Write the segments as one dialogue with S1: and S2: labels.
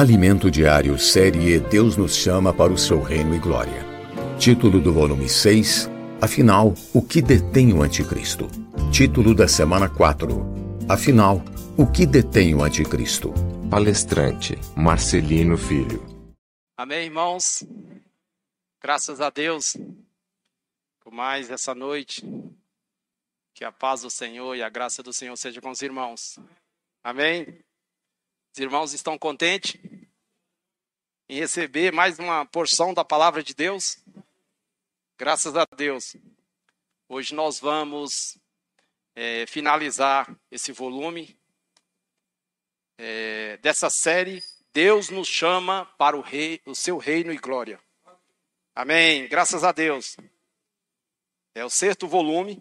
S1: Alimento Diário Série Deus nos chama para o seu reino e glória. Título do volume 6: Afinal, o que detém o Anticristo? Título da semana 4: Afinal, o que detém o Anticristo?
S2: Palestrante Marcelino Filho.
S3: Amém, irmãos. Graças a Deus por mais essa noite. Que a paz do Senhor e a graça do Senhor seja com os irmãos. Amém. Os irmãos estão contentes em receber mais uma porção da palavra de Deus? Graças a Deus. Hoje nós vamos é, finalizar esse volume é, dessa série. Deus nos chama para o, rei, o seu reino e glória. Amém. Graças a Deus. É o sexto volume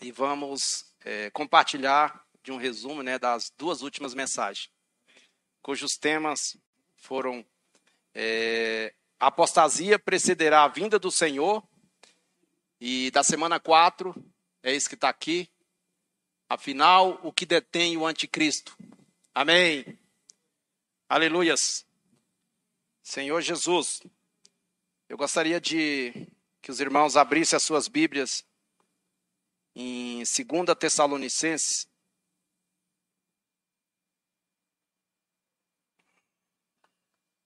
S3: e vamos é, compartilhar de um resumo né, das duas últimas mensagens, cujos temas foram é, a apostasia precederá a vinda do Senhor, e da semana 4, é isso que está aqui, afinal, o que detém o anticristo. Amém. Aleluias. Senhor Jesus, eu gostaria de que os irmãos abrissem as suas Bíblias em 2 Tessalonicenses,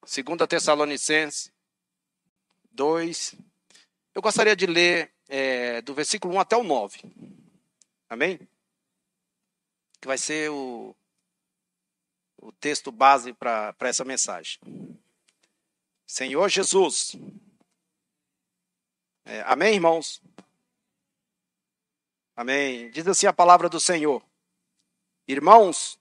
S3: 2 Tessalonicenses 2. Eu gostaria de ler é, do versículo 1 até o 9. Amém? Que vai ser o, o texto base para essa mensagem. Senhor Jesus. É, amém, irmãos? Amém. Diz assim a palavra do Senhor. Irmãos,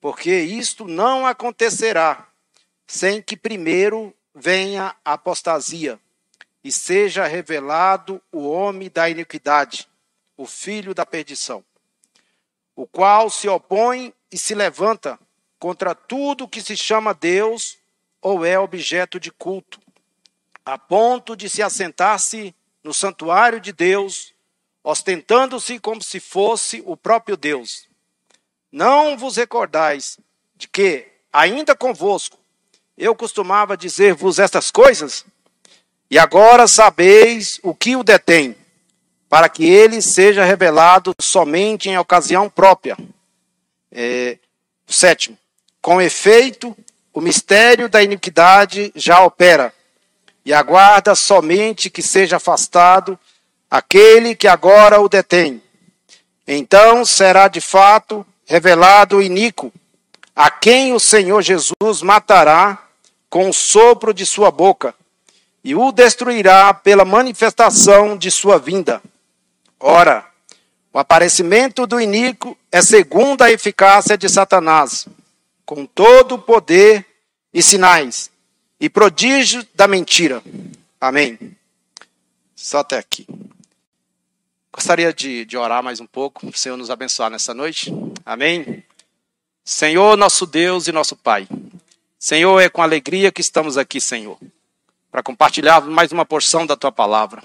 S3: porque isto não acontecerá sem que primeiro venha a apostasia e seja revelado o homem da iniquidade, o filho da perdição, o qual se opõe e se levanta contra tudo que se chama Deus ou é objeto de culto, a ponto de se assentar-se no santuário de Deus, ostentando-se como se fosse o próprio Deus não vos recordais de que, ainda convosco, eu costumava dizer-vos estas coisas? E agora sabeis o que o detém, para que ele seja revelado somente em ocasião própria. É, sétimo, com efeito, o mistério da iniquidade já opera, e aguarda somente que seja afastado aquele que agora o detém. Então será de fato revelado o iníquo, a quem o Senhor Jesus matará com o sopro de sua boca, e o destruirá pela manifestação de sua vinda. Ora, o aparecimento do iníquo é segundo a eficácia de Satanás, com todo o poder e sinais, e prodígio da mentira. Amém. Só até aqui. Gostaria de, de orar mais um pouco, o Senhor nos abençoar nessa noite. Amém? Senhor, nosso Deus e nosso Pai. Senhor, é com alegria que estamos aqui, Senhor, para compartilhar mais uma porção da tua palavra.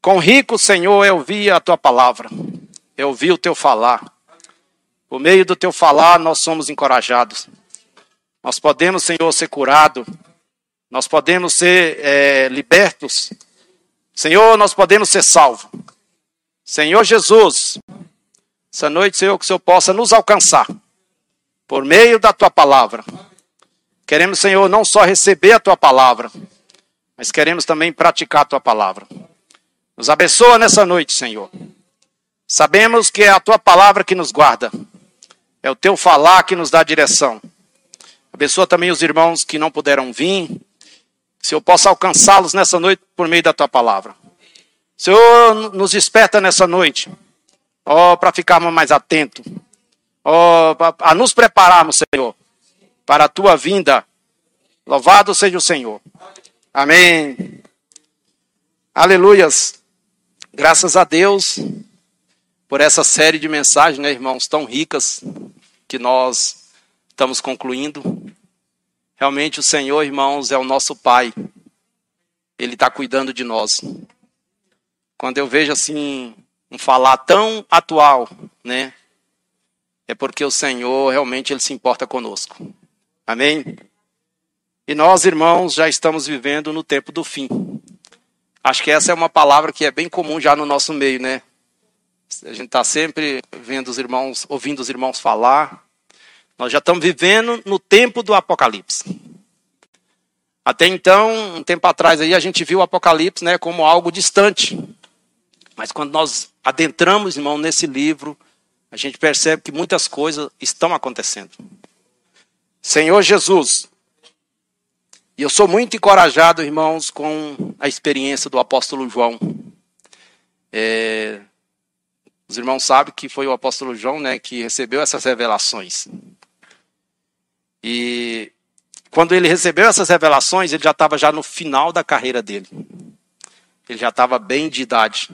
S3: Com rico, Senhor, eu ouvi a tua palavra, eu ouvi o teu falar. Por meio do teu falar, nós somos encorajados. Nós podemos, Senhor, ser curados. Nós podemos ser é, libertos. Senhor, nós podemos ser salvos. Senhor Jesus, essa noite, Senhor, que o Senhor possa nos alcançar por meio da tua palavra. Queremos, Senhor, não só receber a tua palavra, mas queremos também praticar a tua palavra. Nos abençoa nessa noite, Senhor. Sabemos que é a tua palavra que nos guarda, é o teu falar que nos dá direção. Abençoa também os irmãos que não puderam vir, que eu possa alcançá-los nessa noite por meio da tua palavra. Senhor, nos desperta nessa noite, ó, para ficarmos mais atentos, ó, a nos prepararmos, Senhor, para a tua vinda. Louvado seja o Senhor. Amém. Aleluias. Graças a Deus por essa série de mensagens, né, irmãos, tão ricas que nós estamos concluindo. Realmente o Senhor, irmãos, é o nosso Pai. Ele está cuidando de nós. Quando eu vejo assim um falar tão atual, né? É porque o Senhor realmente ele se importa conosco. Amém? E nós, irmãos, já estamos vivendo no tempo do fim. Acho que essa é uma palavra que é bem comum já no nosso meio, né? A gente está sempre vendo os irmãos, ouvindo os irmãos falar. Nós já estamos vivendo no tempo do Apocalipse. Até então, um tempo atrás aí, a gente viu o Apocalipse né, como algo distante. Mas quando nós adentramos, irmão, nesse livro, a gente percebe que muitas coisas estão acontecendo. Senhor Jesus, e eu sou muito encorajado, irmãos, com a experiência do apóstolo João. É, os irmãos sabem que foi o apóstolo João né, que recebeu essas revelações. E quando ele recebeu essas revelações, ele já estava já no final da carreira dele. Ele já estava bem de idade.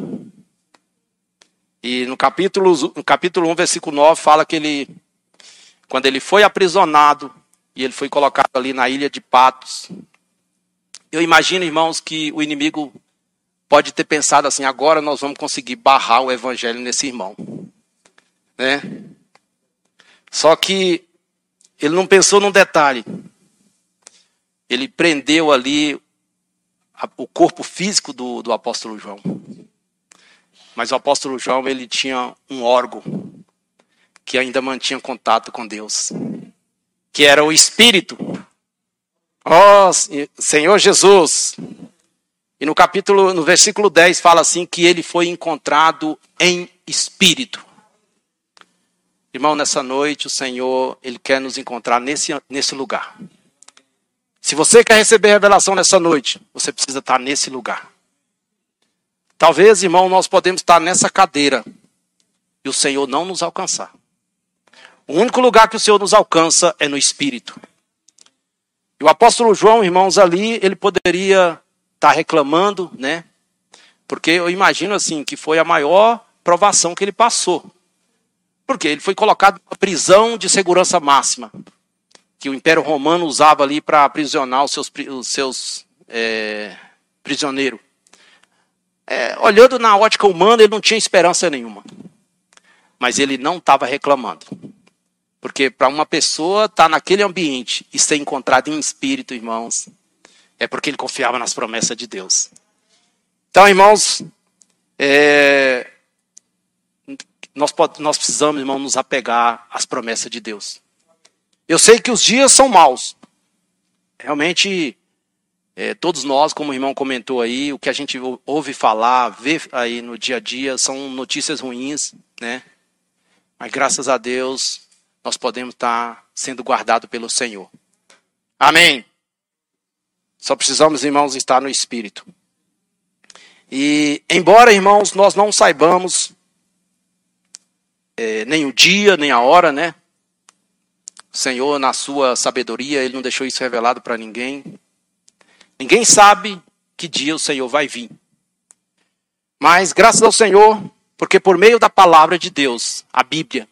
S3: E no capítulo, no capítulo 1, versículo 9, fala que ele, quando ele foi aprisionado, e ele foi colocado ali na ilha de Patos, eu imagino, irmãos, que o inimigo pode ter pensado assim: agora nós vamos conseguir barrar o evangelho nesse irmão. Né? Só que ele não pensou num detalhe. Ele prendeu ali o corpo físico do, do apóstolo João. Mas o apóstolo João, ele tinha um órgão que ainda mantinha contato com Deus, que era o Espírito. Ó oh, Senhor Jesus. E no capítulo, no versículo 10 fala assim que ele foi encontrado em espírito. Irmão, nessa noite o Senhor, ele quer nos encontrar nesse, nesse lugar. Se você quer receber revelação nessa noite, você precisa estar nesse lugar. Talvez, irmão, nós podemos estar nessa cadeira e o Senhor não nos alcançar. O único lugar que o Senhor nos alcança é no Espírito. E o apóstolo João, irmãos, ali, ele poderia estar reclamando, né? Porque eu imagino assim que foi a maior provação que ele passou. Porque ele foi colocado em uma prisão de segurança máxima, que o Império Romano usava ali para aprisionar os seus, os seus é, prisioneiros é, olhando na ótica humana, ele não tinha esperança nenhuma. Mas ele não estava reclamando. Porque para uma pessoa estar tá naquele ambiente e ser encontrado em espírito, irmãos, é porque ele confiava nas promessas de Deus. Então, irmãos, é, nós, nós precisamos, irmãos, nos apegar às promessas de Deus. Eu sei que os dias são maus. Realmente, é, todos nós, como o irmão comentou aí, o que a gente ouve falar, vê aí no dia a dia, são notícias ruins, né? Mas graças a Deus, nós podemos estar sendo guardados pelo Senhor. Amém. Só precisamos, irmãos, estar no Espírito. E, embora, irmãos, nós não saibamos é, nem o dia, nem a hora, né? O Senhor, na sua sabedoria, Ele não deixou isso revelado para ninguém. Ninguém sabe que dia o Senhor vai vir. Mas graças ao Senhor, porque por meio da palavra de Deus, a Bíblia,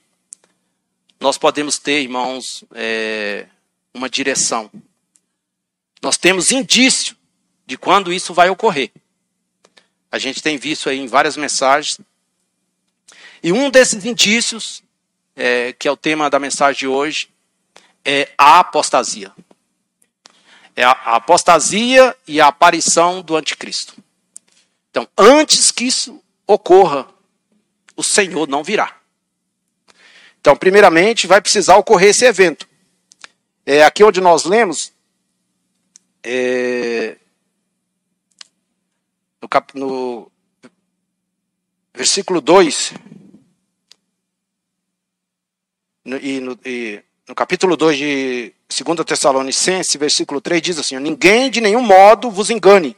S3: nós podemos ter, irmãos, é, uma direção. Nós temos indício de quando isso vai ocorrer. A gente tem visto aí em várias mensagens. E um desses indícios, é, que é o tema da mensagem de hoje, é a apostasia é a apostasia e a aparição do anticristo. Então, antes que isso ocorra, o Senhor não virá. Então, primeiramente, vai precisar ocorrer esse evento. É, aqui onde nós lemos, é, no, cap, no versículo 2, no, e, no, e no capítulo 2 de 2 Tessalonicenses, versículo 3, diz assim: Ninguém de nenhum modo vos engane,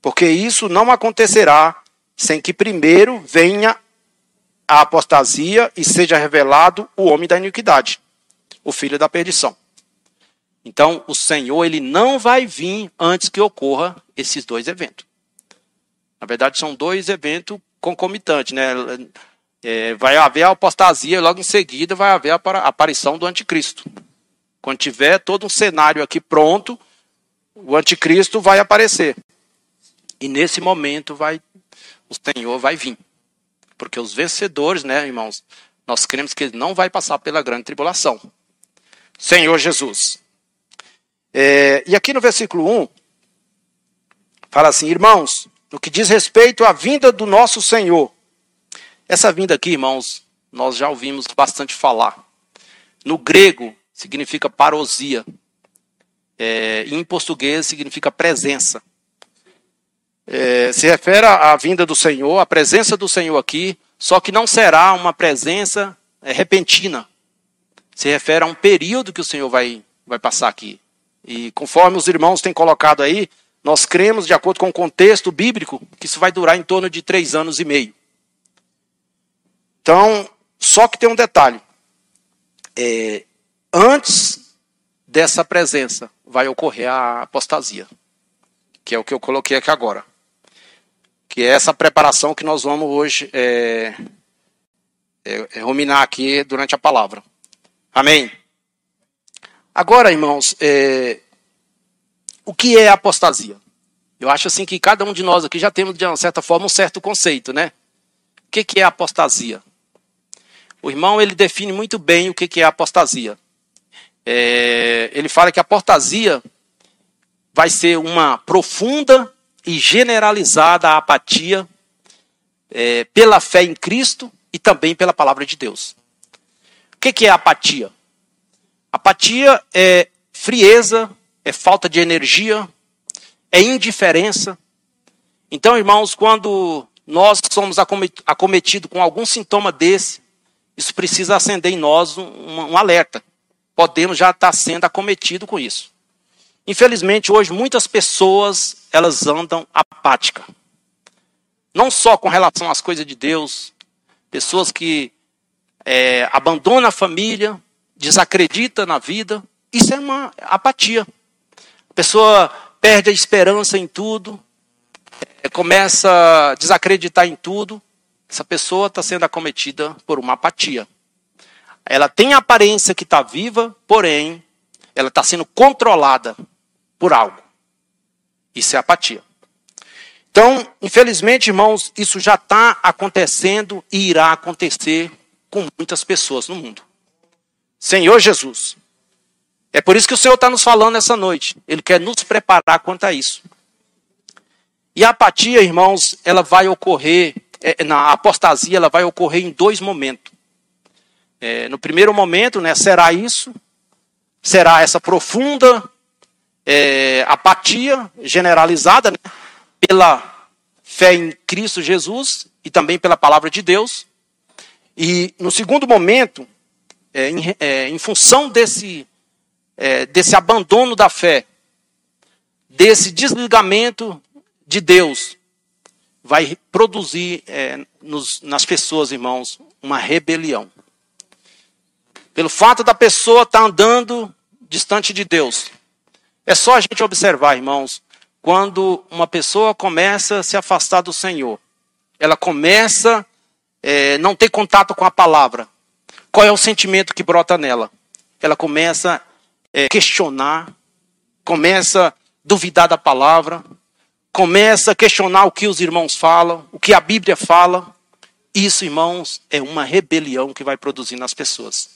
S3: porque isso não acontecerá sem que primeiro venha a apostasia e seja revelado o homem da iniquidade, o filho da perdição. Então, o Senhor ele não vai vir antes que ocorra esses dois eventos. Na verdade, são dois eventos concomitantes, né? É, vai haver a apostasia, logo em seguida vai haver a aparição do anticristo. Quando tiver todo um cenário aqui pronto, o anticristo vai aparecer. E nesse momento vai o Senhor vai vir. Porque os vencedores, né, irmãos, nós cremos que ele não vai passar pela grande tribulação. Senhor Jesus. É, e aqui no versículo 1, fala assim: Irmãos, no que diz respeito à vinda do nosso Senhor. Essa vinda aqui, irmãos, nós já ouvimos bastante falar. No grego, significa parousia. É, em português, significa presença. É, se refere à vinda do Senhor, a presença do Senhor aqui, só que não será uma presença é, repentina. Se refere a um período que o Senhor vai, vai passar aqui. E conforme os irmãos têm colocado aí, nós cremos, de acordo com o contexto bíblico, que isso vai durar em torno de três anos e meio. Então, só que tem um detalhe. É, antes dessa presença vai ocorrer a apostasia, que é o que eu coloquei aqui agora. Que é essa preparação que nós vamos hoje é, é, é ruminar aqui durante a palavra. Amém? Agora, irmãos, é, o que é apostasia? Eu acho assim que cada um de nós aqui já temos, de uma certa forma, um certo conceito, né? O que, que é apostasia? O irmão ele define muito bem o que, é apostasia. É, ele fala que a apostasia vai ser uma profunda e generalizada apatia é, pela fé em Cristo e também pela palavra de Deus. O que, que é apatia? Apatia é frieza, é falta de energia, é indiferença. Então, irmãos, quando nós somos acometidos com algum sintoma desse, isso precisa acender em nós um, um alerta. Podemos já estar sendo acometido com isso. Infelizmente, hoje muitas pessoas elas andam apáticas. Não só com relação às coisas de Deus, pessoas que é, abandonam a família, desacreditam na vida. Isso é uma apatia. A pessoa perde a esperança em tudo, é, começa a desacreditar em tudo essa pessoa está sendo acometida por uma apatia. Ela tem a aparência que está viva, porém, ela está sendo controlada por algo. Isso é apatia. Então, infelizmente, irmãos, isso já está acontecendo e irá acontecer com muitas pessoas no mundo. Senhor Jesus. É por isso que o Senhor está nos falando essa noite. Ele quer nos preparar quanto a isso. E a apatia, irmãos, ela vai ocorrer é, na apostasia ela vai ocorrer em dois momentos. É, no primeiro momento, né, será isso, será essa profunda é, apatia generalizada né, pela fé em Cristo Jesus e também pela palavra de Deus. E no segundo momento, é, em, é, em, função desse, é, desse abandono da fé, desse desligamento de Deus, vai produzir é, nos, nas pessoas, irmãos, uma rebelião. Pelo fato da pessoa estar tá andando distante de Deus. É só a gente observar, irmãos, quando uma pessoa começa a se afastar do Senhor, ela começa é, não ter contato com a palavra. Qual é o sentimento que brota nela? Ela começa a é, questionar, começa duvidar da palavra, começa a questionar o que os irmãos falam, o que a Bíblia fala. Isso, irmãos, é uma rebelião que vai produzir nas pessoas.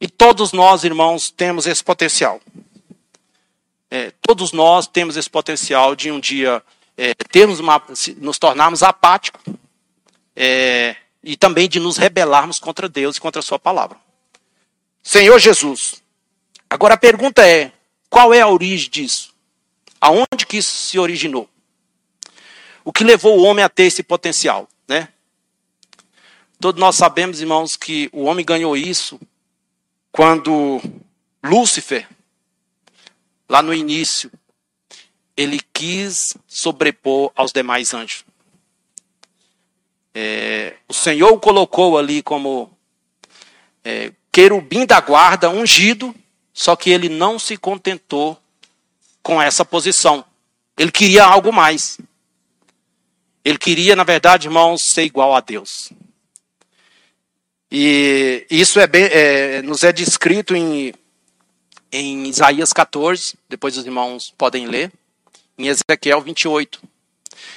S3: E todos nós, irmãos, temos esse potencial. É, todos nós temos esse potencial de um dia é, termos uma, nos tornarmos apáticos é, e também de nos rebelarmos contra Deus e contra a Sua palavra. Senhor Jesus, agora a pergunta é: qual é a origem disso? Aonde que isso se originou? O que levou o homem a ter esse potencial, né? Todos nós sabemos, irmãos, que o homem ganhou isso quando Lúcifer, lá no início, ele quis sobrepor aos demais anjos. É, o Senhor o colocou ali como é, querubim da guarda, ungido, Só que ele não se contentou com essa posição. Ele queria algo mais. Ele queria, na verdade, irmãos, ser igual a Deus. E isso é, bem, é nos é descrito em, em Isaías 14, depois os irmãos podem ler, em Ezequiel 28.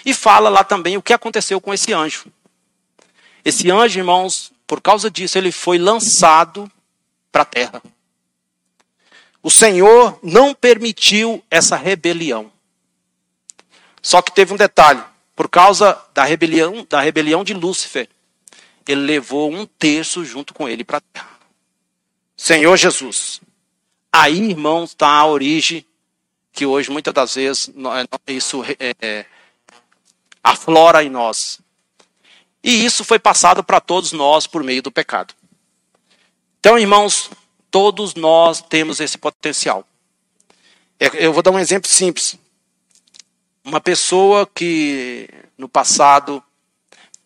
S3: E fala lá também o que aconteceu com esse anjo. Esse anjo, irmãos, por causa disso, ele foi lançado para a terra. O Senhor não permitiu essa rebelião. Só que teve um detalhe: por causa da rebelião, da rebelião de Lúcifer, ele levou um terço junto com ele para a terra. Senhor Jesus. Aí, irmãos, está a origem que hoje, muitas das vezes, isso é, é, aflora em nós. E isso foi passado para todos nós por meio do pecado. Então, irmãos, todos nós temos esse potencial. É, eu vou dar um exemplo simples. Uma pessoa que no passado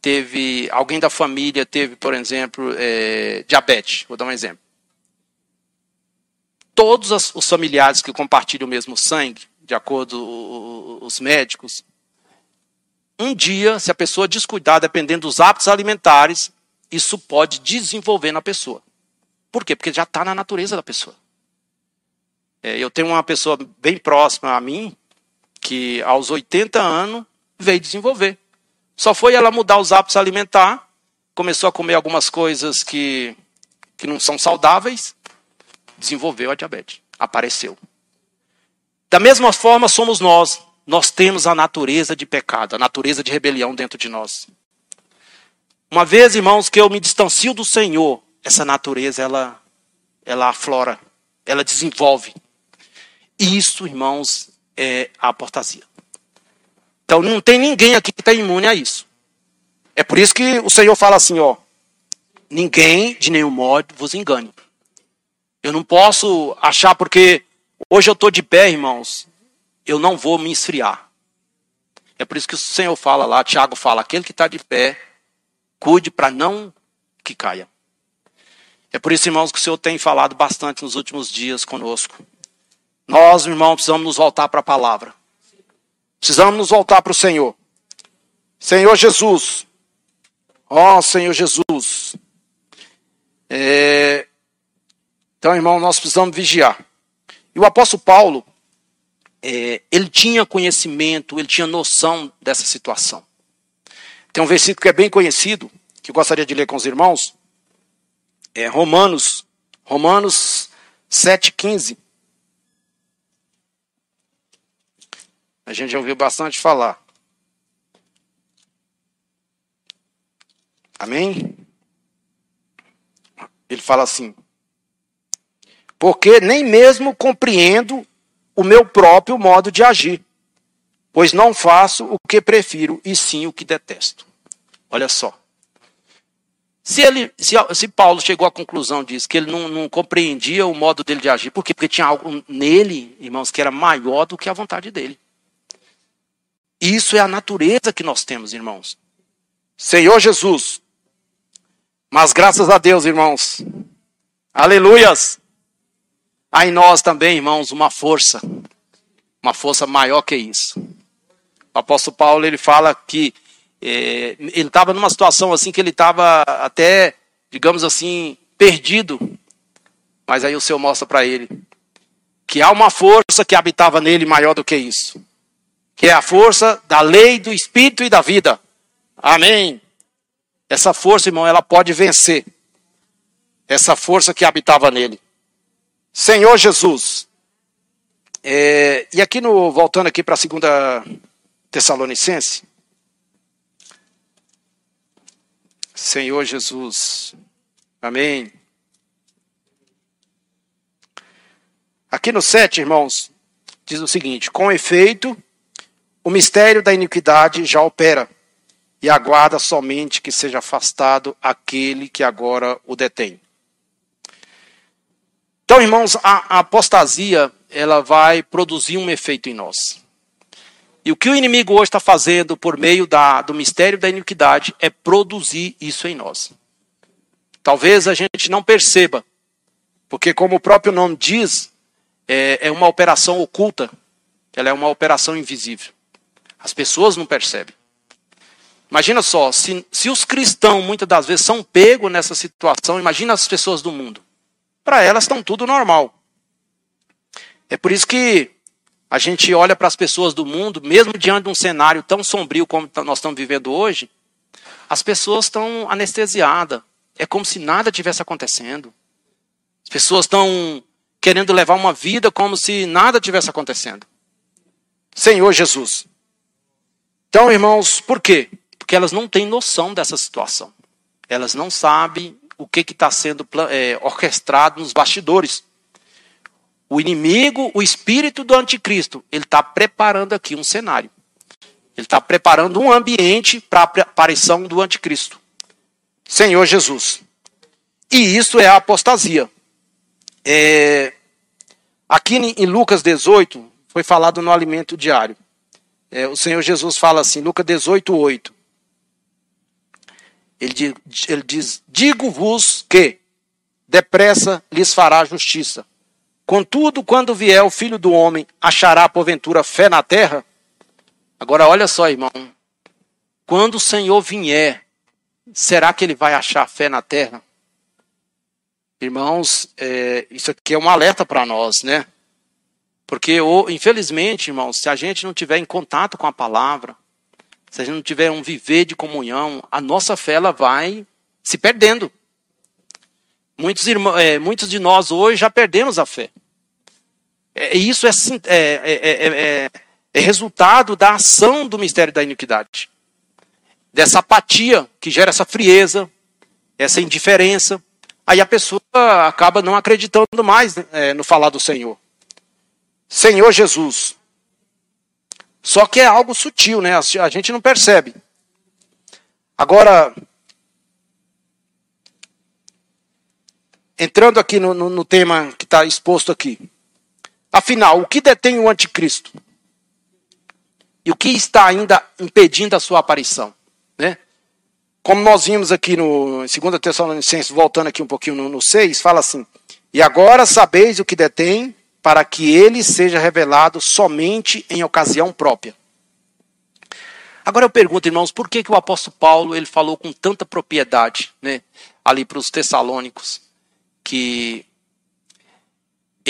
S3: teve, alguém da família teve, por exemplo, é, diabetes, vou dar um exemplo. Todos os familiares que compartilham o mesmo sangue, de acordo com os médicos, um dia, se a pessoa descuidar, dependendo dos hábitos alimentares, isso pode desenvolver na pessoa. Por quê? Porque já está na natureza da pessoa. É, eu tenho uma pessoa bem próxima a mim, que aos 80 anos veio desenvolver. Só foi ela mudar os hábitos alimentar, começou a comer algumas coisas que, que não são saudáveis, desenvolveu a diabetes. Apareceu. Da mesma forma somos nós. Nós temos a natureza de pecado, a natureza de rebelião dentro de nós. Uma vez, irmãos, que eu me distancio do Senhor, essa natureza ela ela aflora, ela desenvolve. Isso, irmãos, é a apostasia. Então não tem ninguém aqui que está imune a isso. É por isso que o Senhor fala assim, ó, ninguém de nenhum modo vos engane. Eu não posso achar porque hoje eu estou de pé, irmãos, eu não vou me esfriar. É por isso que o Senhor fala lá, Tiago fala, aquele que está de pé, cuide para não que caia. É por isso, irmãos, que o Senhor tem falado bastante nos últimos dias conosco. Nós, irmãos, precisamos nos voltar para a palavra. Precisamos nos voltar para o Senhor. Senhor Jesus. Ó oh, Senhor Jesus. É... Então, irmão, nós precisamos vigiar. E o apóstolo Paulo, é, ele tinha conhecimento, ele tinha noção dessa situação. Tem um versículo que é bem conhecido, que eu gostaria de ler com os irmãos. É Romanos, Romanos 7,15. A gente já ouviu bastante falar. Amém? Ele fala assim: Porque nem mesmo compreendo o meu próprio modo de agir, pois não faço o que prefiro, e sim o que detesto. Olha só. Se, ele, se, se Paulo chegou à conclusão disso, que ele não, não, compreendia o modo dele de agir, por quê? Porque tinha algo nele, irmãos, que era maior do que a vontade dele. Isso é a natureza que nós temos, irmãos. Senhor Jesus. Mas graças a Deus, irmãos. Aleluias. Há em nós também, irmãos, uma força. Uma força maior que isso. O apóstolo Paulo, ele fala que é, ele estava numa situação assim que ele estava até, digamos assim, perdido. Mas aí o Senhor mostra para ele que há uma força que habitava nele maior do que isso que é a força da lei, do espírito e da vida. Amém. Essa força, irmão, ela pode vencer. Essa força que habitava nele. Senhor Jesus. É, e aqui no voltando aqui para a segunda Tessalonicense. Senhor Jesus. Amém. Aqui no 7, irmãos, diz o seguinte: com efeito, o mistério da iniquidade já opera e aguarda somente que seja afastado aquele que agora o detém. Então, irmãos, a, a apostasia ela vai produzir um efeito em nós. E o que o inimigo hoje está fazendo por meio da, do mistério da iniquidade é produzir isso em nós. Talvez a gente não perceba, Porque, como o próprio nome diz, é, é uma operação oculta, ela é uma operação invisível. As pessoas não percebem. Imagina só, se, se os cristãos muitas das vezes são pegos nessa situação, imagina as pessoas do mundo. Para elas estão tudo normal. É por isso que a gente olha para as pessoas do mundo, mesmo diante de um cenário tão sombrio como nós estamos vivendo hoje, as pessoas estão anestesiadas. É como se nada tivesse acontecendo. As pessoas estão querendo levar uma vida como se nada tivesse acontecendo. Senhor Jesus. Então, irmãos, por quê? Porque elas não têm noção dessa situação. Elas não sabem o que está sendo é, orquestrado nos bastidores. O inimigo, o espírito do anticristo, ele está preparando aqui um cenário. Ele está preparando um ambiente para a aparição do anticristo. Senhor Jesus. E isso é a apostasia. É, aqui em Lucas 18, foi falado no alimento diário. É, o Senhor Jesus fala assim, Lucas 18, 8. Ele ele diz digo-vos que depressa lhes fará justiça. Contudo, quando vier o filho do homem, achará porventura fé na terra? Agora, olha só, irmão. Quando o Senhor vier, será que ele vai achar fé na terra? Irmãos, é, isso aqui é um alerta para nós, né? Porque, infelizmente, irmãos, se a gente não tiver em contato com a palavra, se a gente não tiver um viver de comunhão, a nossa fé ela vai se perdendo. Muitos, é, muitos de nós hoje já perdemos a fé. É, isso é, é, é, resultado da ação do mistério da iniquidade. Dessa apatia que gera essa frieza, essa indiferença. Aí a pessoa acaba não acreditando mais no falar do Senhor. Senhor Jesus. Só que é algo sutil, né? A gente não percebe. Agora, entrando aqui no, no, no tema que está exposto aqui. Afinal, o que detém o anticristo? E o que está ainda impedindo a sua aparição? Né? Como nós vimos aqui no 2 Tessalonicenses, voltando aqui um pouquinho no, no 6, fala assim: E agora sabeis o que detém, para que ele seja revelado somente em ocasião própria. Agora eu pergunto, irmãos, por que, que o apóstolo Paulo ele falou com tanta propriedade né, ali para os tessalônicos? Que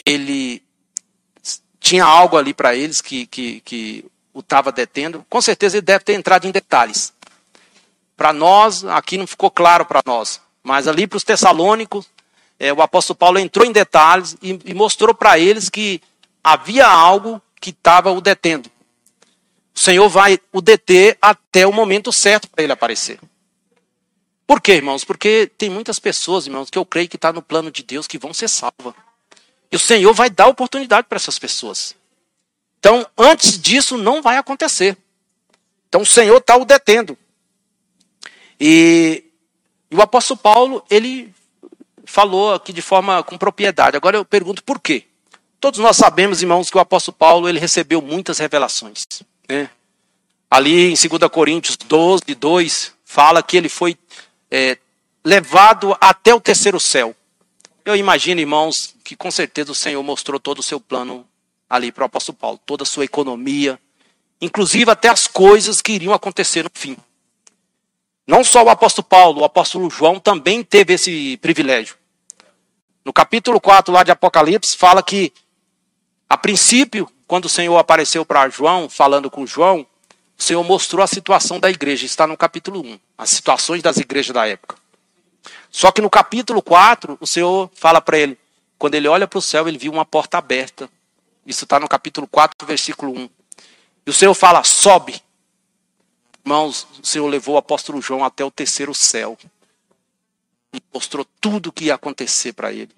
S3: ele tinha algo ali para eles que, que, que o estava detendo. Com certeza ele deve ter entrado em detalhes. Para nós, aqui não ficou claro para nós, mas ali para os tessalônicos, é, o apóstolo Paulo entrou em detalhes e, e mostrou para eles que havia algo que estava o detendo. O Senhor vai o deter até o momento certo para ele aparecer. Por quê, irmãos? Porque tem muitas pessoas, irmãos, que eu creio que está no plano de Deus que vão ser salvas. E o Senhor vai dar oportunidade para essas pessoas. Então, antes disso, não vai acontecer. Então, o Senhor está o detendo. E, e o apóstolo Paulo, ele falou aqui de forma com propriedade. Agora eu pergunto por quê? Todos nós sabemos, irmãos, que o apóstolo Paulo ele recebeu muitas revelações. Né? Ali em 2 Coríntios 12, 2, fala que ele foi é, levado até o terceiro céu. Eu imagino, irmãos, que com certeza o Senhor mostrou todo o seu plano ali para o apóstolo Paulo, toda a sua economia, inclusive até as coisas que iriam acontecer no fim. Não só o apóstolo Paulo, o apóstolo João também teve esse privilégio. No capítulo 4 lá de Apocalipse, fala que, a princípio, quando o Senhor apareceu para João, falando com João, o Senhor mostrou a situação da igreja, está no capítulo 1, as situações das igrejas da época. Só que no capítulo 4, o Senhor fala para ele, quando ele olha para o céu, ele viu uma porta aberta. Isso está no capítulo 4, versículo 1. E o Senhor fala: sobe. Irmãos, o Senhor levou o apóstolo João até o terceiro céu. E mostrou tudo o que ia acontecer para ele.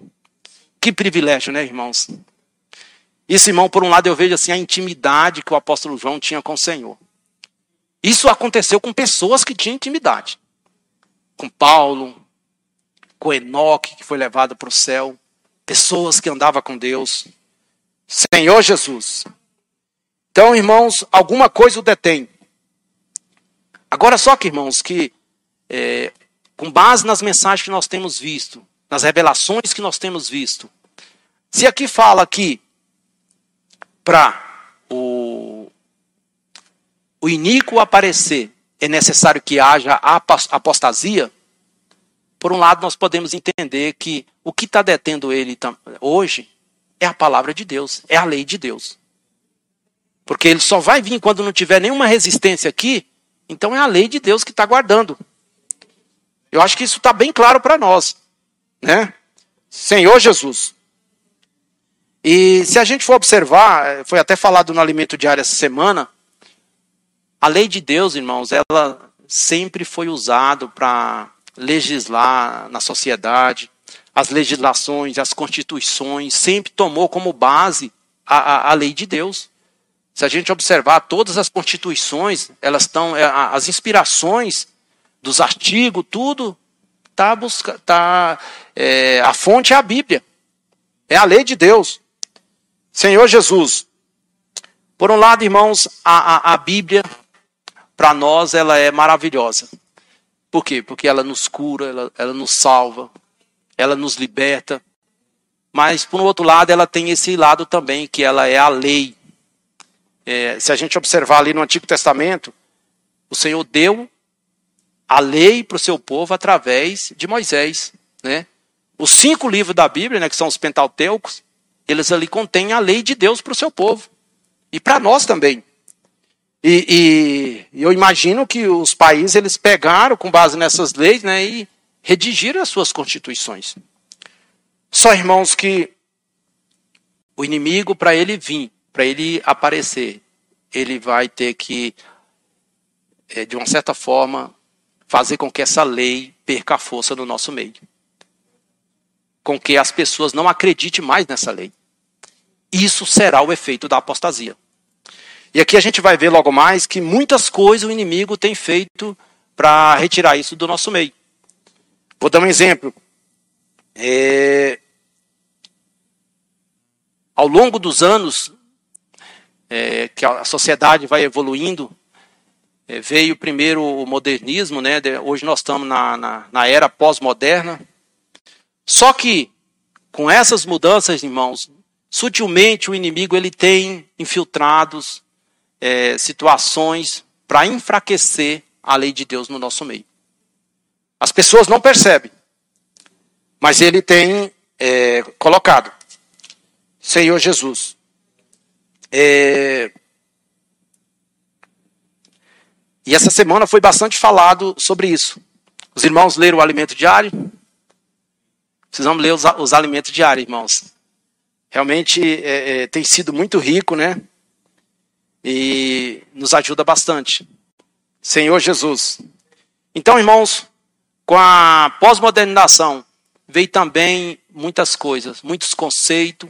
S3: Que privilégio, né, irmãos? Isso, irmão, por um lado eu vejo assim a intimidade que o apóstolo João tinha com o Senhor. Isso aconteceu com pessoas que tinham intimidade. Com Paulo, com Enoque, que foi levado para o céu. Pessoas que andavam com Deus. Senhor Jesus. Então, irmãos, alguma coisa o detém. Agora, só que, irmãos, que é, com base nas mensagens que nós temos visto, nas revelações que nós temos visto. Se aqui fala que para o iníquo aparecer é necessário que haja apostasia, por um lado nós podemos entender que o que está detendo ele hoje é a palavra de Deus, é a lei de Deus. Porque ele só vai vir quando não tiver nenhuma resistência aqui, então é a lei de Deus que está guardando. Eu acho que isso está bem claro para nós. Né? Senhor Jesus. E se a gente for observar, foi até falado no alimento diário essa semana, a lei de Deus, irmãos, ela sempre foi usada para legislar na sociedade. As legislações, as constituições, sempre tomou como base a, a, a lei de Deus. Se a gente observar todas as constituições, elas estão, é, as inspirações dos artigos, tudo tá busca, tá é, a fonte é a Bíblia, é a lei de Deus. Senhor Jesus, por um lado, irmãos, a, a, a Bíblia para nós ela é maravilhosa. Por quê? Porque ela nos cura, ela, ela nos salva, ela nos liberta. Mas, por outro lado, ela tem esse lado também, que ela é a lei. É, se a gente observar ali no Antigo Testamento, o Senhor deu a lei para o seu povo através de Moisés. Né? Os cinco livros da Bíblia, né, que são os Pentateucos, eles ali contêm a lei de Deus para o seu povo. E para nós também. E, e, eu imagino que os países eles pegaram com base nessas leis né, e redigiram as suas constituições. Só, irmãos, que o inimigo, para ele vir, para ele aparecer, ele vai ter que, é, de uma certa forma, fazer com que essa lei perca a força no nosso meio. Com que as pessoas não acreditem mais nessa lei. Isso será o efeito da apostasia. E aqui a gente vai ver logo mais que muitas coisas o inimigo tem feito para retirar isso do nosso meio. Vou dar um exemplo. É... Ao longo dos anos é, que a sociedade vai evoluindo, é, veio primeiro o modernismo, né? Hoje nós estamos na, na, na era pós-moderna. Só que, com essas mudanças, irmãos, sutilmente o inimigo ele tem infiltrados é, situações para enfraquecer a lei de Deus no nosso meio. As pessoas não percebem, mas ele tem é, colocado. Senhor Jesus. É, e essa semana foi bastante falado sobre isso. Os irmãos leram o alimento diário? Precisamos ler os, os alimentos diários, irmãos. Realmente é, é, tem sido muito rico, né? E nos ajuda bastante. Senhor Jesus. Então, irmãos, com a pós-modernização veio também muitas coisas, muitos conceitos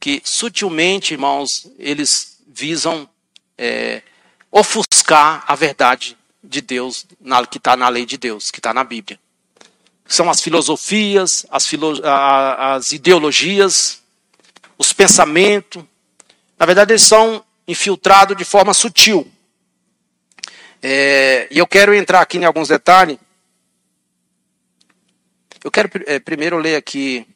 S3: que sutilmente, irmãos, eles visam é, ofuscar a verdade de Deus na, que está na lei de Deus, que está na Bíblia. São as filosofias, as, filo, as ideologias, os pensamentos. Na verdade, eles são infiltrados de forma sutil. É, e eu quero entrar aqui em alguns detalhes. Eu quero é, primeiro ler aqui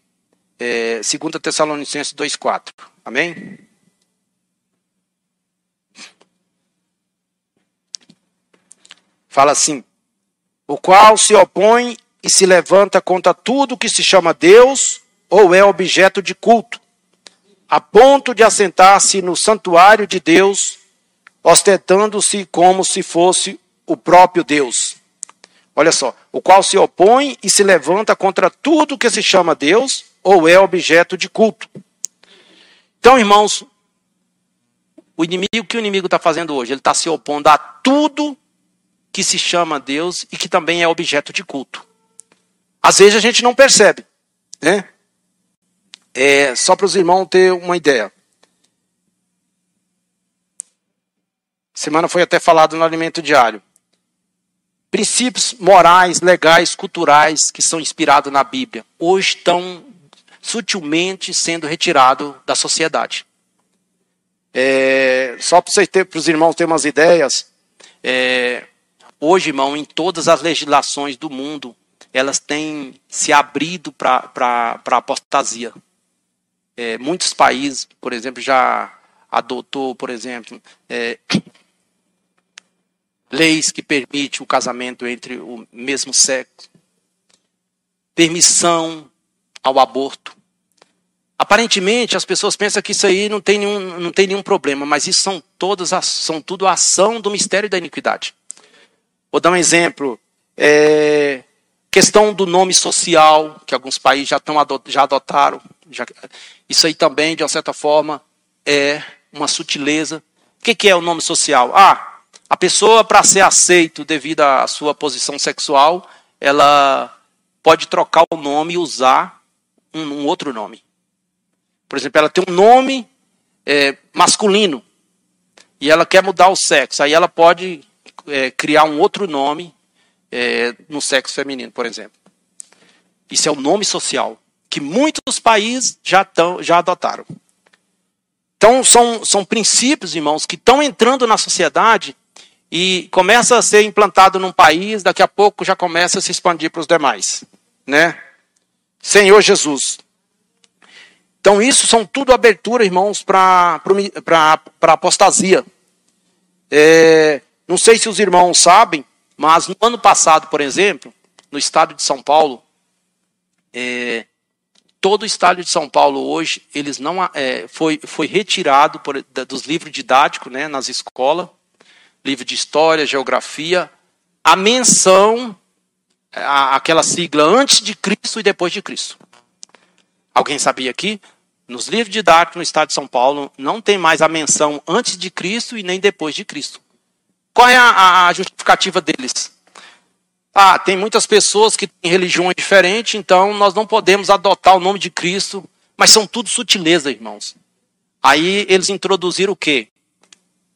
S3: é, 2 Tessalonicenses 2,4. Amém? Fala assim: o qual se opõe e se levanta contra tudo que se chama Deus ou é objeto de culto, a ponto de assentar-se no santuário de Deus, ostentando-se como se fosse o próprio Deus. Olha só, o qual se opõe e se levanta contra tudo que se chama Deus ou é objeto de culto. Então, irmãos, o inimigo, o que o inimigo está fazendo hoje? Ele está se opondo a tudo que se chama Deus e que também é objeto de culto. Às vezes a gente não percebe, né? É, só para os irmãos ter uma ideia. Semana foi até falado no alimento diário. Princípios morais, legais, culturais que são inspirados na Bíblia hoje estão sutilmente sendo retirados da sociedade. É, só para os irmãos terem umas ideias, é, Hoje, irmão, em todas as legislações do mundo, elas têm se abrido para a apostasia. É, muitos países, por exemplo, já adotou, por exemplo, é, leis que permitem o casamento entre o mesmo sexo, permissão ao aborto. Aparentemente, as pessoas pensam que isso aí não tem nenhum, não tem nenhum problema, mas isso são todas são tudo ação do mistério da iniquidade. Vou dar um exemplo. É, questão do nome social, que alguns países já, estão, já adotaram. Já, isso aí também, de uma certa forma, é uma sutileza. O que, que é o nome social? Ah, a pessoa, para ser aceito devido à sua posição sexual, ela pode trocar o nome e usar um, um outro nome. Por exemplo, ela tem um nome é, masculino e ela quer mudar o sexo. Aí ela pode é, criar um outro nome é, no sexo feminino, por exemplo. Isso é o nome social que muitos países já, tão, já adotaram. Então, são, são princípios, irmãos, que estão entrando na sociedade e começa a ser implantado num país, daqui a pouco já começa a se expandir para os demais. Né? Senhor Jesus. Então, isso são tudo abertura, irmãos, para apostasia. É, não sei se os irmãos sabem, mas no ano passado, por exemplo, no estado de São Paulo, é, todo o estado de São Paulo hoje, eles não é, foi, foi retirado por, dos livros didáticos né, nas escolas, livro de história, geografia, a menção, a, aquela sigla antes de Cristo e depois de Cristo. Alguém sabia aqui? Nos livros didáticos no estado de São Paulo, não tem mais a menção antes de Cristo e nem depois de Cristo. Qual é a, a justificativa deles? Ah, tem muitas pessoas que têm religiões diferentes, então nós não podemos adotar o nome de Cristo, mas são tudo sutileza, irmãos. Aí eles introduziram o quê?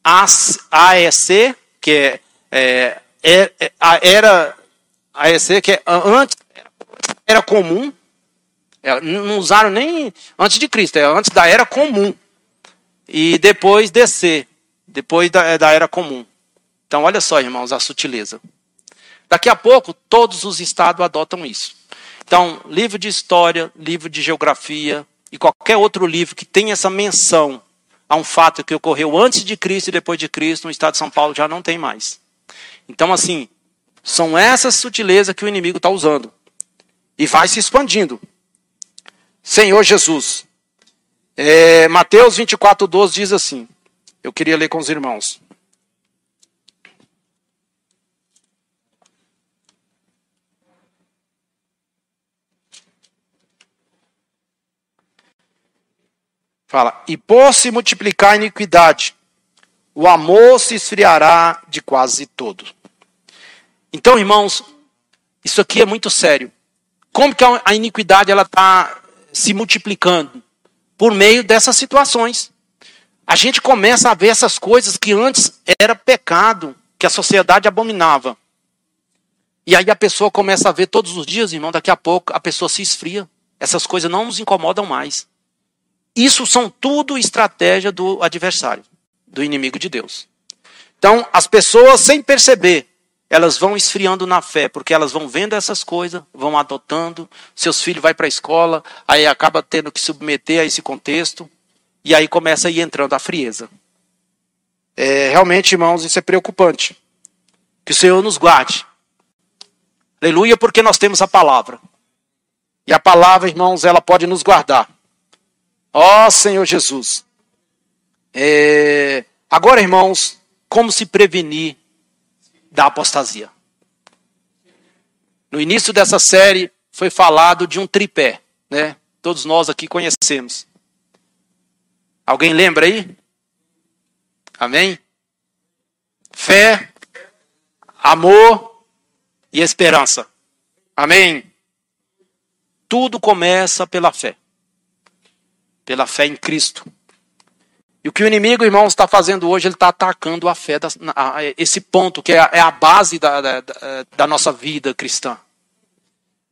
S3: AEC, que é, é, é, é era AEC, que é antes era comum, é, não usaram nem antes de Cristo, é antes da era comum. E depois descer, depois da, da era comum. Então, olha só, irmãos, a sutileza. Daqui a pouco, todos os estados adotam isso. Então, livro de história, livro de geografia e qualquer outro livro que tenha essa menção a um fato que ocorreu antes de Cristo e depois de Cristo, no estado de São Paulo já não tem mais. Então, assim, são essas sutilezas que o inimigo está usando. E vai se expandindo. Senhor Jesus. É, Mateus 24, 12 diz assim. Eu queria ler com os irmãos. Fala, e por se multiplicar a iniquidade, o amor se esfriará de quase todo. Então, irmãos, isso aqui é muito sério. Como que a iniquidade ela está se multiplicando? Por meio dessas situações. A gente começa a ver essas coisas que antes era pecado, que a sociedade abominava. E aí a pessoa começa a ver todos os dias, irmão, daqui a pouco a pessoa se esfria. Essas coisas não nos incomodam mais. Isso são tudo estratégia do adversário, do inimigo de Deus. Então, as pessoas, sem perceber, elas vão esfriando na fé, porque elas vão vendo essas coisas, vão adotando, seus filhos vão para a escola, aí acaba tendo que submeter a esse contexto, e aí começa a ir entrando a frieza. É, realmente, irmãos, isso é preocupante. Que o Senhor nos guarde. Aleluia, porque nós temos a palavra. E a palavra, irmãos, ela pode nos guardar. Ó oh, Senhor Jesus. É... Agora, irmãos, como se prevenir da apostasia? No início dessa série foi falado de um tripé, né? Todos nós aqui conhecemos. Alguém lembra aí? Amém? Fé, amor e esperança. Amém? Tudo começa pela fé pela fé em Cristo. E o que o inimigo, irmãos, está fazendo hoje, ele está atacando a fé, da, a, esse ponto, que é a, é a base da, da, da nossa vida cristã.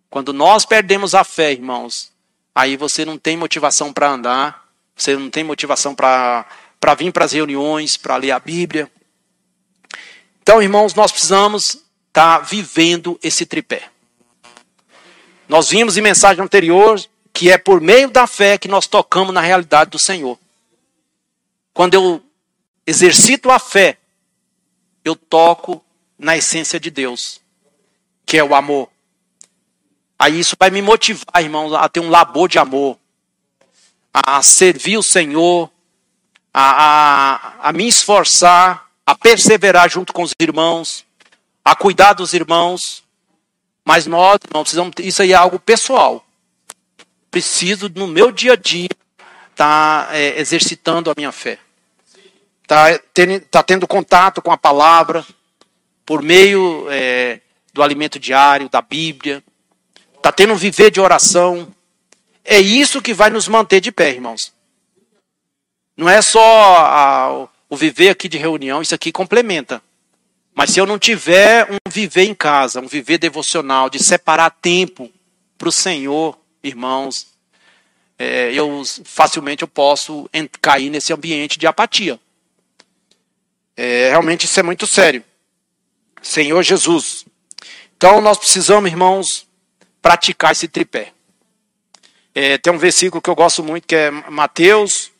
S3: Quando nós perdemos a fé, irmãos, aí você não tem motivação para andar, você não tem motivação para vir para as reuniões, para ler a Bíblia. Então, irmãos, nós precisamos estar tá vivendo esse tripé. Nós vimos em mensagem anterior que é por meio da fé que nós tocamos na realidade do Senhor. Quando eu exercito a fé, eu toco na essência de Deus, que é o amor. Aí isso vai me motivar, irmãos, a ter um labor de amor, a servir o Senhor, a, a, a me esforçar, a perseverar junto com os irmãos, a cuidar dos irmãos. Mas nós, não precisamos, isso aí é algo pessoal. Preciso, no meu dia a dia, estar tá, é, exercitando a minha fé. Está tendo, tá tendo contato com a palavra por meio é, do alimento diário, da Bíblia. Está tendo um viver de oração. É isso que vai nos manter de pé, irmãos. Não é só a, o viver aqui de reunião, isso aqui complementa. Mas se eu não tiver um viver em casa, um viver devocional, de separar tempo para o Senhor, irmãos, é, eu facilmente eu posso cair nesse ambiente de apatia. É, realmente isso é muito sério. Senhor Jesus. Então nós precisamos, irmãos, praticar esse tripé. É, tem um versículo que eu gosto muito que é Mateus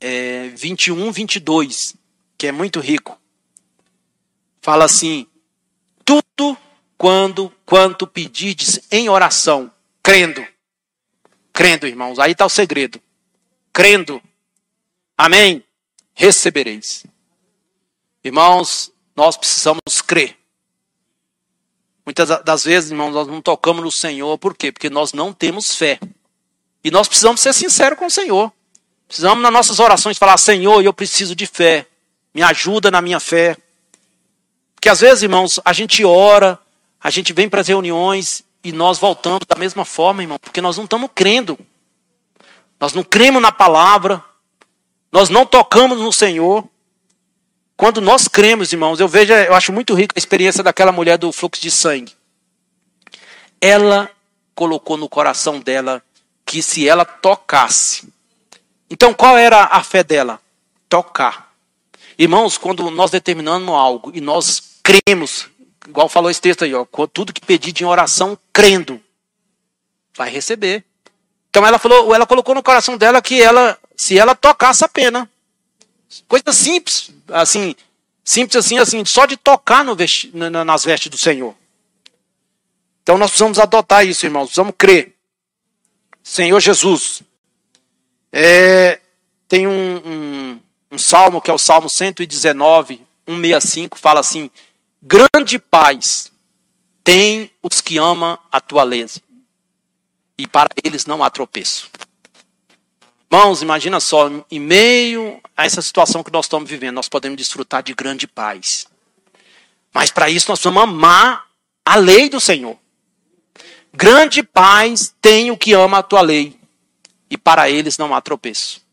S3: é, 21, 22, que é muito rico. Fala assim: tudo quando quanto pedirdes em oração, crendo. Crendo, irmãos, aí está o segredo. Crendo. Amém? Recebereis. Irmãos, nós precisamos crer. Muitas das vezes, irmãos, nós não tocamos no Senhor, por quê? Porque nós não temos fé. E nós precisamos ser sinceros com o Senhor. Precisamos, nas nossas orações, falar: Senhor, eu preciso de fé. Me ajuda na minha fé. Porque às vezes, irmãos, a gente ora, a gente vem para as reuniões e nós voltamos da mesma forma, irmão, porque nós não estamos crendo. Nós não cremos na palavra. Nós não tocamos no Senhor. Quando nós cremos, irmãos, eu vejo, eu acho muito rica a experiência daquela mulher do fluxo de sangue. Ela colocou no coração dela que se ela tocasse. Então, qual era a fé dela? Tocar. Irmãos, quando nós determinamos algo e nós cremos, igual falou esse texto aí, ó, tudo que pedir em oração, crendo, vai receber. Então ela falou, ela colocou no coração dela que ela, se ela tocasse a pena, Coisa simples, assim, simples assim, assim, só de tocar no vesti nas vestes do Senhor. Então nós precisamos adotar isso, irmãos, precisamos crer. Senhor Jesus. É, tem um, um, um salmo que é o Salmo 119, 165, fala assim: Grande paz tem os que amam a tua lei, e para eles não há tropeço. Irmãos, imagina só, em meio a essa situação que nós estamos vivendo, nós podemos desfrutar de grande paz. Mas para isso nós precisamos amar a lei do Senhor. Grande paz tem o que ama a tua lei, e para eles não há tropeço.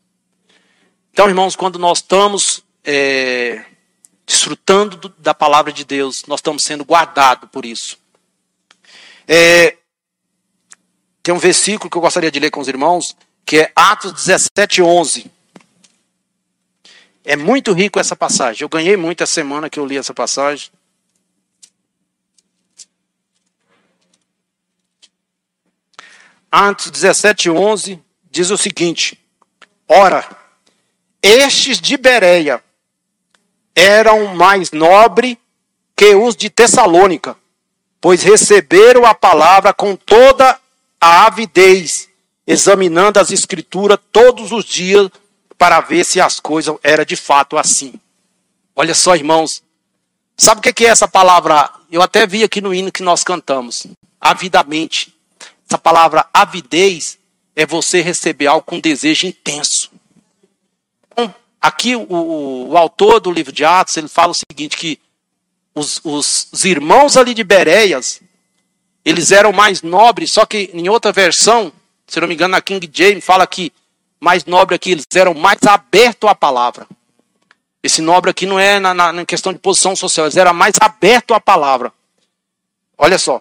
S3: Então, irmãos, quando nós estamos é, desfrutando do, da palavra de Deus, nós estamos sendo guardados por isso. É, tem um versículo que eu gostaria de ler com os irmãos, que é Atos 17, 11. É muito rico essa passagem. Eu ganhei muito essa semana que eu li essa passagem. Atos 17, 11 diz o seguinte: Ora, estes de Bereia eram mais nobres que os de Tessalônica, pois receberam a palavra com toda a avidez examinando as escrituras todos os dias para ver se as coisas eram de fato assim. Olha só, irmãos. Sabe o que é essa palavra? Eu até vi aqui no hino que nós cantamos. Avidamente. Essa palavra avidez é você receber algo com desejo intenso. Aqui o, o, o, autor do livro de Atos, ele fala o seguinte, que os, os, os irmãos ali de Bereias, eles eram mais nobres, só que em outra versão, se não me engano, na King James fala que mais nobre aqui, eles eram mais abertos à palavra. Esse nobre aqui não é na, na, na questão de posição social, eles eram mais abertos à palavra. Olha só.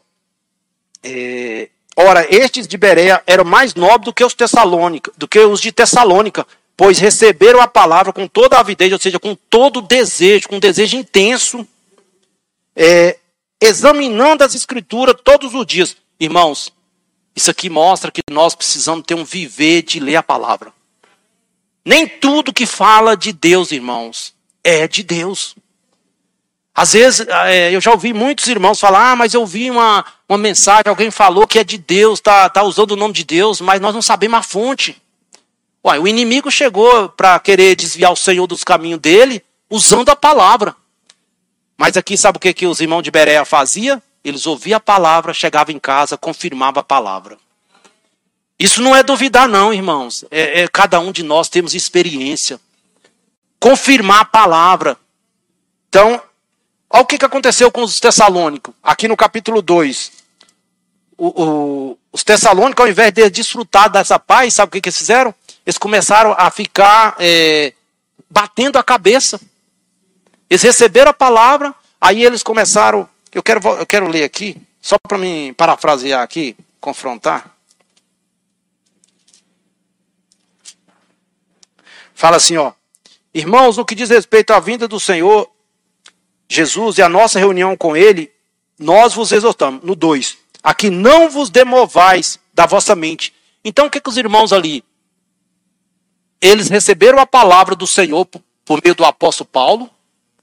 S3: É, ora, estes de Berea eram mais nobres do que os Tessalônica, do que os de Tessalônica, pois receberam a palavra com toda a avidez, ou seja, com todo o desejo, com um desejo intenso, é, examinando as escrituras todos os dias Irmãos, isso aqui mostra que nós precisamos ter um viver de ler a palavra. Nem tudo que fala de Deus, irmãos, é de Deus. Às vezes, é, eu já ouvi muitos irmãos falar, ah, mas eu vi uma, uma mensagem, alguém falou que é de Deus, está tá usando o nome de Deus, mas nós não sabemos a fonte. Ué, o inimigo chegou para querer desviar o Senhor dos caminhos dele, usando a palavra. Mas aqui, sabe o que, que os irmãos de Berea faziam? Eles ouviam a palavra, chegavam em casa, confirmavam a palavra. Isso não é duvidar, não, irmãos. É, é, cada um de nós temos experiência. Confirmar a palavra. Então, olha o que, que aconteceu com os tessalônicos. Aqui no capítulo 2. O, o, os tessalônicos, ao invés de desfrutar dessa paz, sabe o que, que eles fizeram? Eles começaram a ficar é, batendo a cabeça. Eles receberam a palavra, aí eles começaram. Eu quero, eu quero ler aqui, só para me parafrasear aqui, confrontar. Fala assim, ó. Irmãos, no que diz respeito à vinda do Senhor Jesus e a nossa reunião com Ele, nós vos exortamos. No 2. Aqui não vos demovais da vossa mente. Então, o que, que os irmãos ali? Eles receberam a palavra do Senhor por meio do apóstolo Paulo,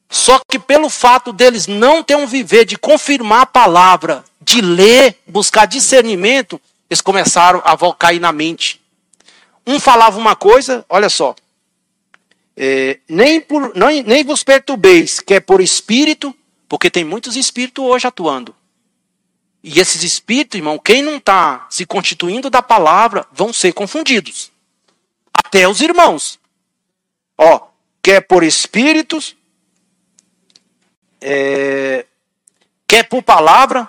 S3: só que pelo fato deles não ter um viver de confirmar a palavra, de ler, buscar discernimento, eles começaram a cair na mente. Um falava uma coisa, olha só, é, nem, por, nem, nem vos perturbeis, que é por espírito, porque tem muitos espíritos hoje atuando. E esses espíritos, irmão, quem não está se constituindo da palavra, vão ser confundidos. Até os irmãos. Ó, quer por espíritos, é, quer por palavra.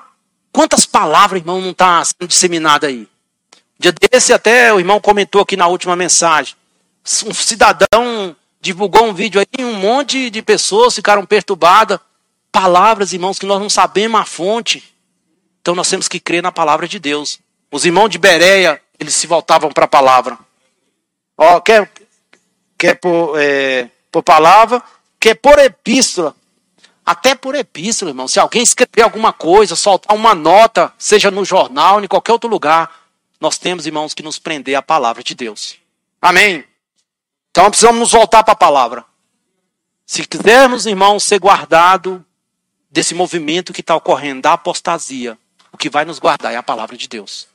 S3: Quantas palavras, irmão, não está sendo disseminada aí? Dia desse até o irmão comentou aqui na última mensagem. Um cidadão divulgou um vídeo aí, um monte de pessoas ficaram perturbadas. Palavras, irmãos, que nós não sabemos a fonte. Então nós temos que crer na palavra de Deus. Os irmãos de Bereia, eles se voltavam para a palavra. Ó, quer, quer por, é, por palavra, quer por epístola. Até por epístola, irmão. Se alguém escrever alguma coisa, soltar uma nota, seja no jornal, em qualquer outro lugar, nós temos, irmãos, que nos prender à palavra de Deus. Amém? Então precisamos nos voltar para a palavra. Se quisermos, irmãos, ser guardado desse movimento que está ocorrendo, da apostasia, o que vai nos guardar é a palavra de Deus.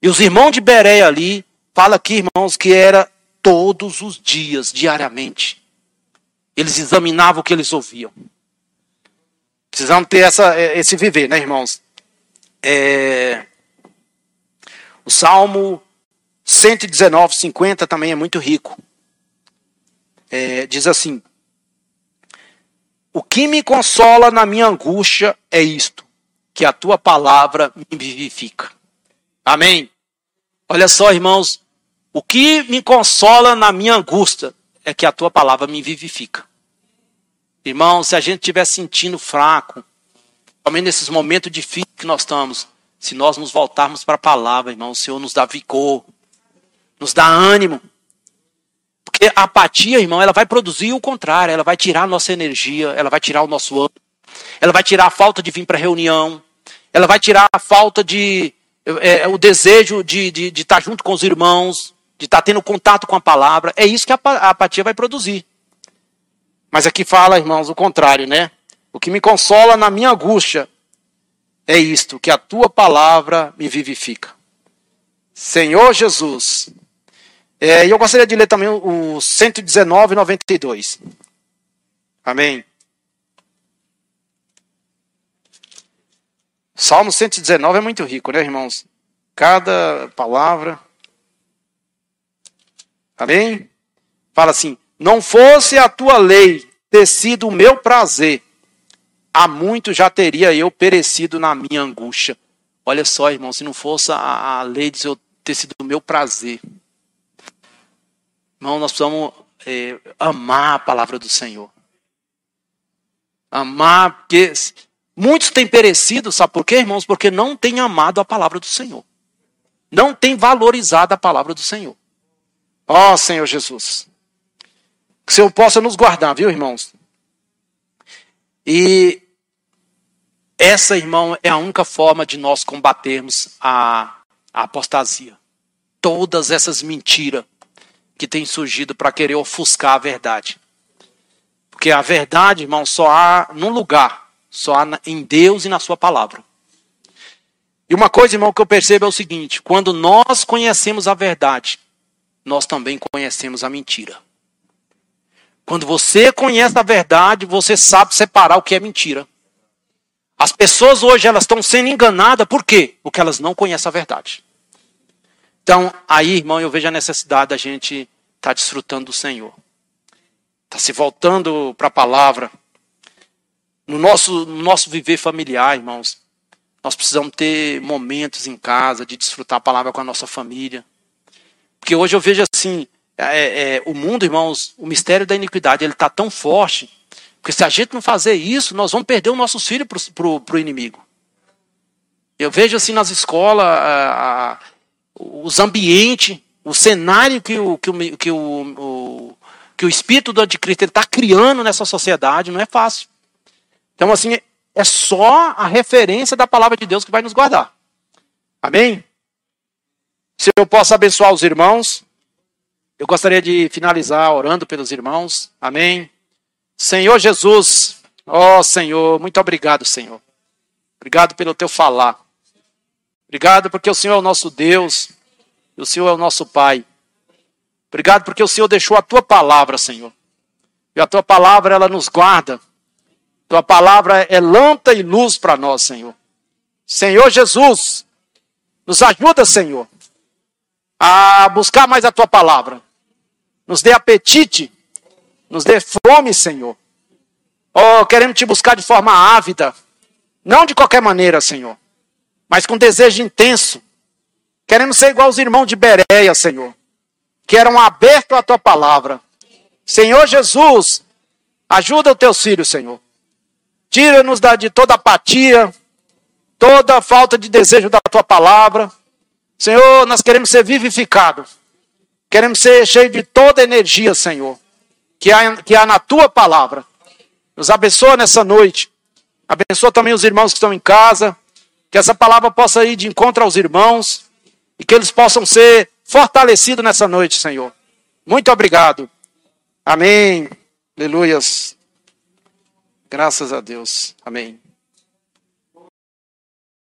S3: E os irmãos de Bereia ali, fala aqui, irmãos, que era todos os dias, diariamente. Eles examinavam o que eles ouviam. Precisamos ter essa, é, esse viver, né, irmãos? É... O Salmo 119, 50 também é muito rico é, diz assim: O que me consola na minha angústia é isto, que a tua palavra me vivifica. Amém? Olha só, irmãos, o que me consola na minha angústia é que a tua palavra me vivifica. Irmão, se a gente estiver sentindo fraco, também nesses momentos difíceis que nós estamos, se nós nos voltarmos para a palavra, irmão, o Senhor nos dá vigor, nos dá ânimo. Porque a apatia, irmão, ela vai produzir o contrário, ela vai tirar a nossa energia, ela vai tirar o nosso ânimo, ela vai tirar a falta de vir para a reunião, ela vai tirar a falta de. É, é, o desejo de estar de, de tá junto com os irmãos, de estar tá tendo contato com a palavra. É isso que a, apatia vai produzir. Mas aqui fala, irmãos, o contrário, né? O que me consola na minha angústia é isto, que a tua palavra me vivifica. Senhor Jesus, é, e eu gostaria de ler também o 119, 92. Amém. Salmo 119 é muito rico, né, irmãos? Cada palavra. Amém? Fala assim: Não fosse a tua lei ter sido o meu prazer, há muito já teria eu perecido na minha angústia. Olha só, irmão, se não fosse a, a lei de ter sido o meu prazer, Irmão, nós precisamos é, amar a palavra do Senhor. Amar, porque muitos têm perecido, sabe por quê, irmãos? Porque não têm amado a palavra do Senhor. Não têm valorizado a palavra do Senhor. Ó oh, Senhor Jesus. Que o Senhor possa nos guardar, viu, irmãos? E Essa, irmão, é a única forma de nós combatermos a, a apostasia. Todas essas mentiras que têm surgido para querer ofuscar a verdade. Porque a verdade, irmão, só há num lugar, só há em Deus e na Sua palavra. E uma coisa, irmão, que eu percebo é o seguinte: quando nós conhecemos a verdade, nós também conhecemos a mentira. Quando você conhece a verdade, você sabe separar o que é mentira. As pessoas hoje elas estão sendo enganadas por quê? Porque elas não conhecem a verdade. Então, aí, irmão, eu vejo a necessidade da gente estar tá desfrutando do Senhor. Está se voltando para a palavra. No nosso, no nosso viver familiar, irmãos, nós precisamos ter momentos em casa de desfrutar a palavra com a nossa família. Porque hoje eu vejo assim, é, é, o mundo, irmãos, o mistério da iniquidade, ele está tão forte, porque se a gente não fazer isso, nós vamos perder os nossos filhos para o inimigo. Eu vejo assim nas escolas, a, a, os ambientes, o cenário que o, que o, que o, o que o espírito do anticristo está criando nessa sociedade, não é fácil. Então, assim, é só a referência da palavra de Deus que vai nos guardar. Amém? Se eu posso abençoar os irmãos, eu gostaria de finalizar orando pelos irmãos. Amém? Senhor Jesus, ó oh, Senhor, muito obrigado, Senhor. Obrigado pelo teu falar. Obrigado porque o Senhor é o nosso Deus e o Senhor é o nosso Pai. Obrigado porque o Senhor deixou a tua palavra, Senhor. E a tua palavra ela nos guarda tua palavra é lâmpada e luz para nós, Senhor. Senhor Jesus, nos ajuda, Senhor, a buscar mais a tua palavra. Nos dê apetite, nos dê fome, Senhor. Oh, queremos te buscar de forma ávida, não de qualquer maneira, Senhor, mas com desejo intenso. Queremos ser igual aos irmãos de Bereia, Senhor, que eram abertos à tua palavra. Senhor Jesus, ajuda os teus filhos, Senhor. Tira-nos de toda apatia, toda falta de desejo da tua palavra. Senhor, nós queremos ser vivificados. Queremos ser cheios de toda energia, Senhor, que há, que há na tua palavra. Nos abençoa nessa noite. Abençoa também os irmãos que estão em casa. Que essa palavra possa ir de encontro aos irmãos. E que eles possam ser fortalecidos nessa noite, Senhor. Muito obrigado. Amém. Aleluias. Graças a Deus. Amém.